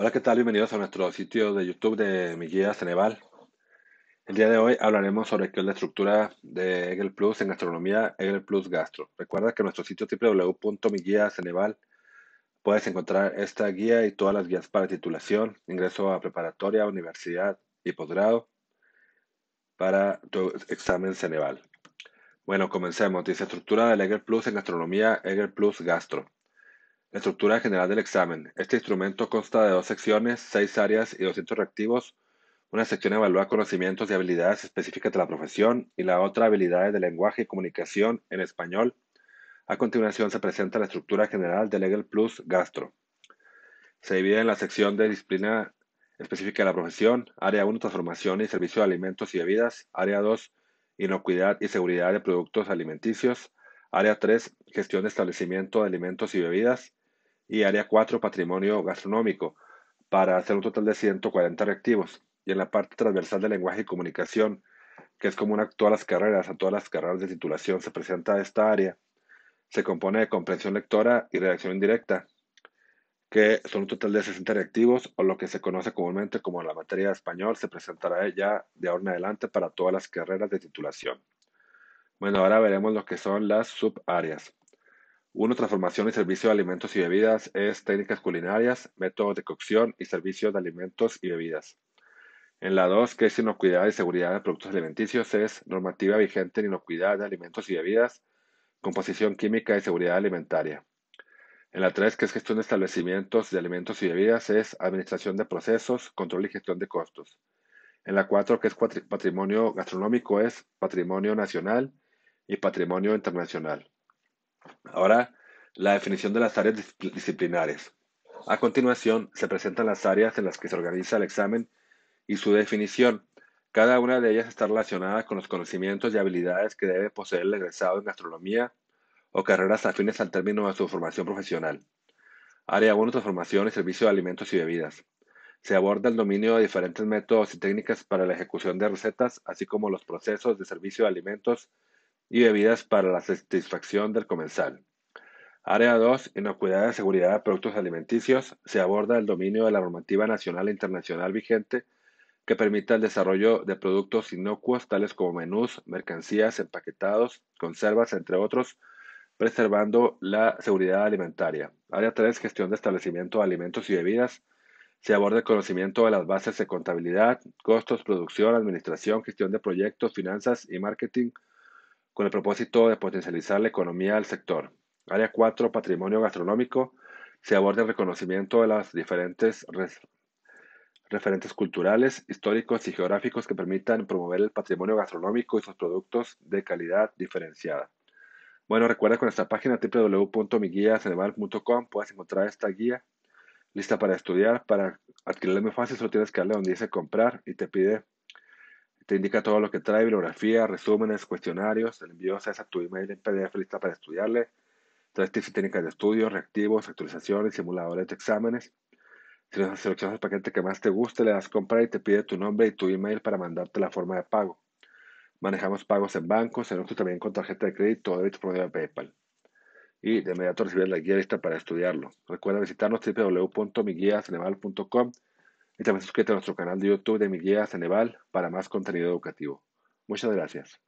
Hola, ¿qué tal? Bienvenidos a nuestro sitio de YouTube de mi guía Ceneval. El día de hoy hablaremos sobre qué es la estructura de Egel Plus en gastronomía Egel Plus Gastro. Recuerda que en nuestro sitio www.miguiaceneval puedes encontrar esta guía y todas las guías para titulación, ingreso a preparatoria, universidad y posgrado para tu examen Ceneval. Bueno, comencemos. Dice estructura del Egel Plus en gastronomía Egel Plus Gastro. La estructura general del examen. Este instrumento consta de dos secciones, seis áreas y 200 reactivos. Una sección evalúa conocimientos y habilidades específicas de la profesión y la otra habilidades de lenguaje y comunicación en español. A continuación se presenta la estructura general del Legal Plus Gastro. Se divide en la sección de disciplina específica de la profesión, área 1, transformación y servicio de alimentos y bebidas, área 2, inocuidad y seguridad de productos alimenticios, área 3, gestión de establecimiento de alimentos y bebidas, y área 4 patrimonio gastronómico para hacer un total de 140 reactivos. Y en la parte transversal de lenguaje y comunicación, que es común a todas las carreras, a todas las carreras de titulación, se presenta esta área. Se compone de comprensión lectora y redacción indirecta, que son un total de 60 reactivos, o lo que se conoce comúnmente como la materia de español, se presentará ya de ahora en adelante para todas las carreras de titulación. Bueno, ahora veremos lo que son las subáreas. Uno, transformación y servicio de alimentos y bebidas es técnicas culinarias, métodos de cocción y servicio de alimentos y bebidas. En la 2, que es inocuidad y seguridad de productos alimenticios, es normativa vigente en inocuidad de alimentos y bebidas, composición química y seguridad alimentaria. En la 3, que es gestión de establecimientos de alimentos y bebidas, es administración de procesos, control y gestión de costos. En la 4, que es patrimonio gastronómico, es patrimonio nacional y patrimonio internacional. Ahora, la definición de las áreas disciplinares. A continuación, se presentan las áreas en las que se organiza el examen y su definición. Cada una de ellas está relacionada con los conocimientos y habilidades que debe poseer el egresado en gastronomía o carreras afines al término de su formación profesional. Área 1, transformación y servicio de alimentos y bebidas. Se aborda el dominio de diferentes métodos y técnicas para la ejecución de recetas, así como los procesos de servicio de alimentos y bebidas para la satisfacción del comensal. Área 2. Inocuidad de seguridad de productos alimenticios. Se aborda el dominio de la normativa nacional e internacional vigente que permita el desarrollo de productos inocuos tales como menús, mercancías, empaquetados, conservas, entre otros, preservando la seguridad alimentaria. Área 3. Gestión de establecimiento de alimentos y bebidas. Se aborda el conocimiento de las bases de contabilidad, costos, producción, administración, gestión de proyectos, finanzas y marketing con el propósito de potencializar la economía del sector. Área 4, patrimonio gastronómico. Se aborda el reconocimiento de las diferentes referentes culturales, históricos y geográficos que permitan promover el patrimonio gastronómico y sus productos de calidad diferenciada. Bueno, recuerda que en nuestra página www.miguiaceneval.com puedes encontrar esta guía lista para estudiar. Para adquirirla muy fácil, solo tienes que darle donde dice comprar y te pide te indica todo lo que trae, bibliografía, resúmenes, cuestionarios. El envío se a tu email en PDF lista para estudiarle. Trae tips y técnicas de estudio, reactivos, actualizaciones, simuladores de exámenes. Si seleccionas el paquete que más te guste, le das comprar y te pide tu nombre y tu email para mandarte la forma de pago. Manejamos pagos en bancos, en otros también con tarjeta de crédito o débito por medio de PayPal. Y de inmediato recibir la guía lista para estudiarlo. Recuerda visitarnos www.miguiaceneval.com y también suscríbete a nuestro canal de YouTube de Mi Guía Ceneval para más contenido educativo. Muchas gracias.